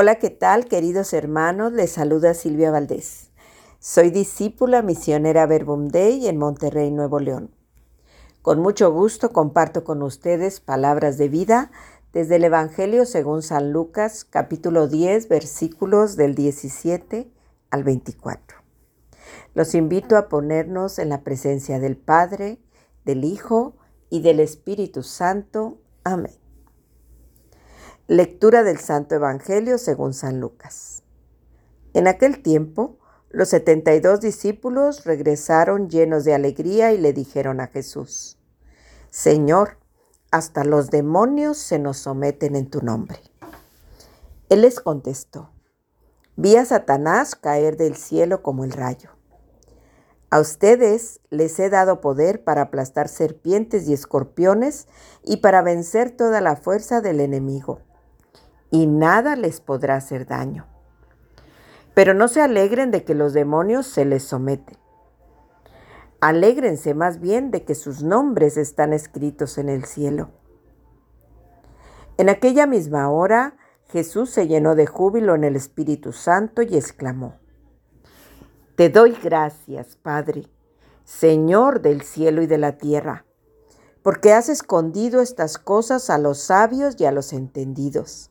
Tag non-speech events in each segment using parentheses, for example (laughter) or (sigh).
Hola, ¿qué tal, queridos hermanos? Les saluda Silvia Valdés. Soy discípula misionera Verbum Dei en Monterrey, Nuevo León. Con mucho gusto comparto con ustedes palabras de vida desde el Evangelio según San Lucas, capítulo 10, versículos del 17 al 24. Los invito a ponernos en la presencia del Padre, del Hijo y del Espíritu Santo. Amén. Lectura del Santo Evangelio según San Lucas. En aquel tiempo, los setenta y dos discípulos regresaron llenos de alegría y le dijeron a Jesús, Señor, hasta los demonios se nos someten en tu nombre. Él les contestó, vi a Satanás caer del cielo como el rayo. A ustedes les he dado poder para aplastar serpientes y escorpiones y para vencer toda la fuerza del enemigo y nada les podrá hacer daño. Pero no se alegren de que los demonios se les someten. Alégrense más bien de que sus nombres están escritos en el cielo. En aquella misma hora Jesús se llenó de júbilo en el Espíritu Santo y exclamó, Te doy gracias, Padre, Señor del cielo y de la tierra, porque has escondido estas cosas a los sabios y a los entendidos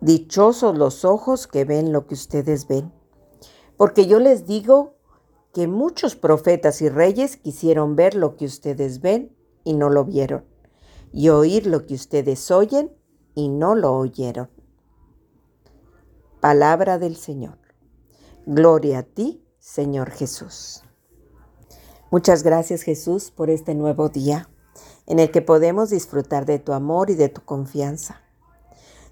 Dichosos los ojos que ven lo que ustedes ven. Porque yo les digo que muchos profetas y reyes quisieron ver lo que ustedes ven y no lo vieron, y oír lo que ustedes oyen y no lo oyeron. Palabra del Señor. Gloria a ti, Señor Jesús. Muchas gracias Jesús por este nuevo día en el que podemos disfrutar de tu amor y de tu confianza.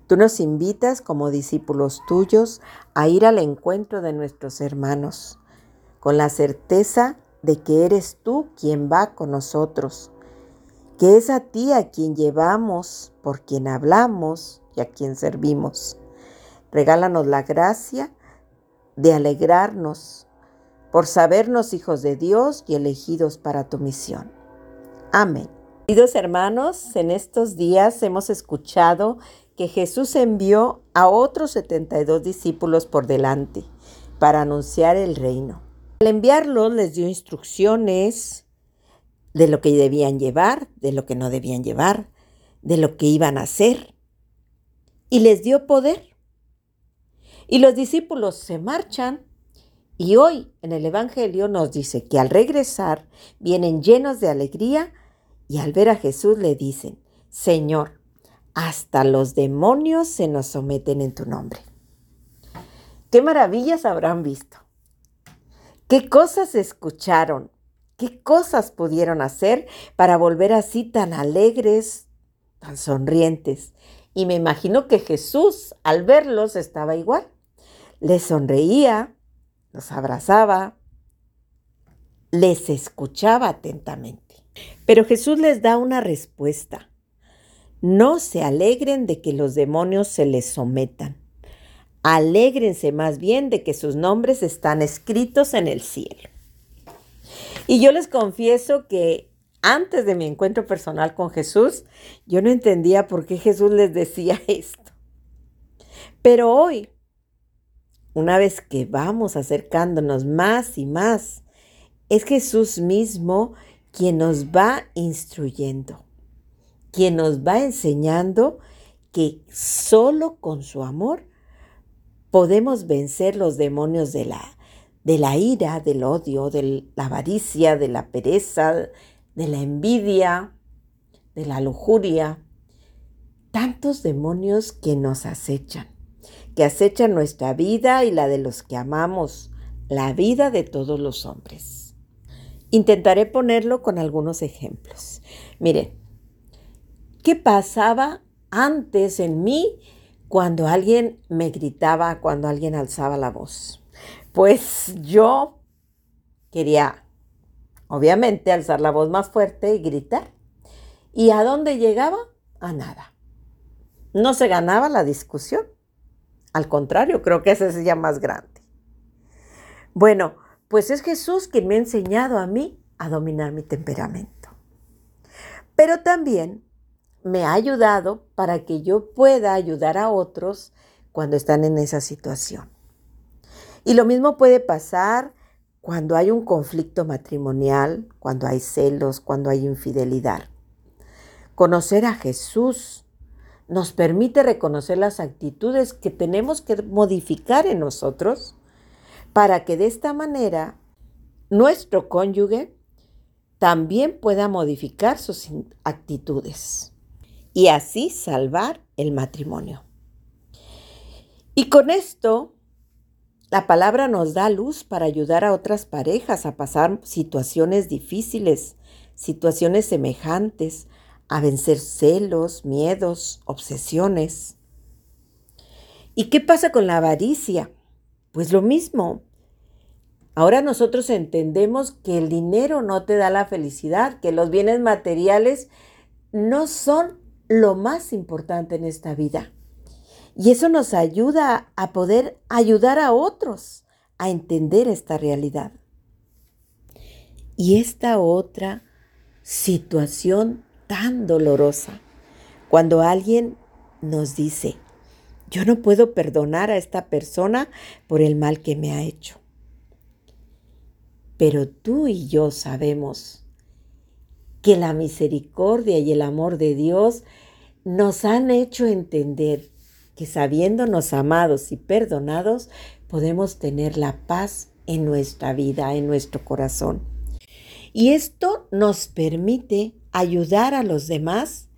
Tú nos invitas como discípulos tuyos a ir al encuentro de nuestros hermanos, con la certeza de que eres tú quien va con nosotros, que es a ti a quien llevamos, por quien hablamos y a quien servimos. Regálanos la gracia de alegrarnos por sabernos hijos de Dios y elegidos para tu misión. Amén. Queridos hermanos, en estos días hemos escuchado que Jesús envió a otros 72 discípulos por delante para anunciar el reino. Al enviarlos les dio instrucciones de lo que debían llevar, de lo que no debían llevar, de lo que iban a hacer. Y les dio poder. Y los discípulos se marchan y hoy en el Evangelio nos dice que al regresar vienen llenos de alegría y al ver a Jesús le dicen, Señor, hasta los demonios se nos someten en tu nombre. ¿Qué maravillas habrán visto? ¿Qué cosas escucharon? ¿Qué cosas pudieron hacer para volver así tan alegres, tan sonrientes? Y me imagino que Jesús al verlos estaba igual. Les sonreía, los abrazaba, les escuchaba atentamente. Pero Jesús les da una respuesta. No se alegren de que los demonios se les sometan. Alégrense más bien de que sus nombres están escritos en el cielo. Y yo les confieso que antes de mi encuentro personal con Jesús, yo no entendía por qué Jesús les decía (laughs) esto. Pero hoy, una vez que vamos acercándonos más y más, es Jesús mismo quien nos va instruyendo quien nos va enseñando que solo con su amor podemos vencer los demonios de la, de la ira, del odio, de la avaricia, de la pereza, de la envidia, de la lujuria. Tantos demonios que nos acechan, que acechan nuestra vida y la de los que amamos, la vida de todos los hombres. Intentaré ponerlo con algunos ejemplos. Miren, qué pasaba antes en mí cuando alguien me gritaba, cuando alguien alzaba la voz. Pues yo quería, obviamente, alzar la voz más fuerte y gritar. ¿Y a dónde llegaba? A nada. No se ganaba la discusión. Al contrario, creo que ese es ya más grande. Bueno, pues es Jesús quien me ha enseñado a mí a dominar mi temperamento. Pero también me ha ayudado para que yo pueda ayudar a otros cuando están en esa situación. Y lo mismo puede pasar cuando hay un conflicto matrimonial, cuando hay celos, cuando hay infidelidad. Conocer a Jesús nos permite reconocer las actitudes que tenemos que modificar en nosotros para que de esta manera nuestro cónyuge también pueda modificar sus actitudes y así salvar el matrimonio. Y con esto, la palabra nos da luz para ayudar a otras parejas a pasar situaciones difíciles, situaciones semejantes, a vencer celos, miedos, obsesiones. ¿Y qué pasa con la avaricia? Pues lo mismo. Ahora nosotros entendemos que el dinero no te da la felicidad, que los bienes materiales no son lo más importante en esta vida. Y eso nos ayuda a poder ayudar a otros a entender esta realidad. Y esta otra situación tan dolorosa, cuando alguien nos dice, yo no puedo perdonar a esta persona por el mal que me ha hecho. Pero tú y yo sabemos que la misericordia y el amor de Dios nos han hecho entender que sabiéndonos amados y perdonados, podemos tener la paz en nuestra vida, en nuestro corazón. Y esto nos permite ayudar a los demás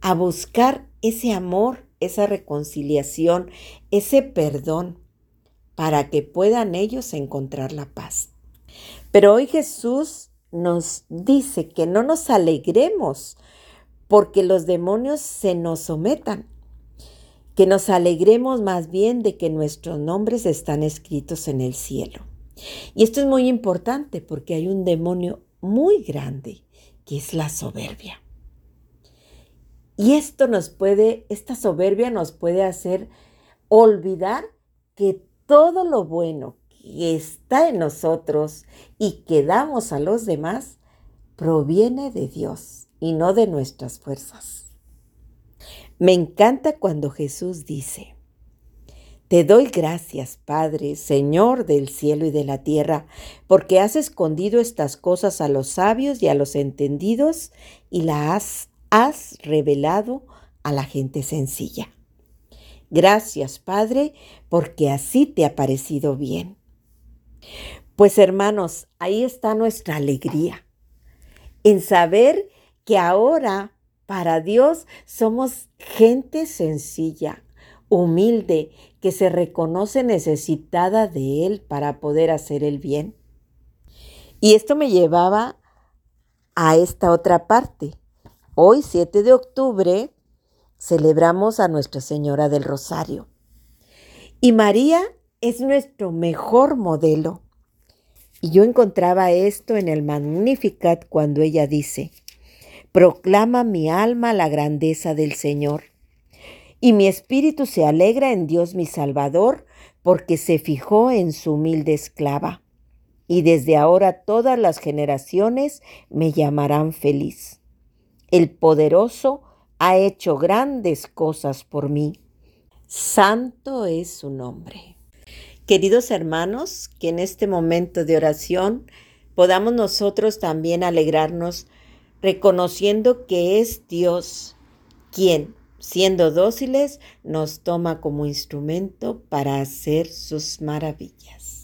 a buscar ese amor, esa reconciliación, ese perdón, para que puedan ellos encontrar la paz. Pero hoy Jesús nos dice que no nos alegremos porque los demonios se nos sometan, que nos alegremos más bien de que nuestros nombres están escritos en el cielo. Y esto es muy importante porque hay un demonio muy grande que es la soberbia. Y esto nos puede, esta soberbia nos puede hacer olvidar que todo lo bueno está en nosotros y que damos a los demás proviene de Dios y no de nuestras fuerzas. Me encanta cuando Jesús dice, Te doy gracias, Padre, Señor del cielo y de la tierra, porque has escondido estas cosas a los sabios y a los entendidos y las has revelado a la gente sencilla. Gracias, Padre, porque así te ha parecido bien. Pues hermanos, ahí está nuestra alegría, en saber que ahora para Dios somos gente sencilla, humilde, que se reconoce necesitada de Él para poder hacer el bien. Y esto me llevaba a esta otra parte. Hoy, 7 de octubre, celebramos a Nuestra Señora del Rosario. Y María es nuestro mejor modelo. Y yo encontraba esto en el Magnificat cuando ella dice, proclama mi alma la grandeza del Señor, y mi espíritu se alegra en Dios mi Salvador, porque se fijó en su humilde esclava. Y desde ahora todas las generaciones me llamarán feliz. El poderoso ha hecho grandes cosas por mí. Santo es su nombre. Queridos hermanos, que en este momento de oración podamos nosotros también alegrarnos reconociendo que es Dios quien, siendo dóciles, nos toma como instrumento para hacer sus maravillas.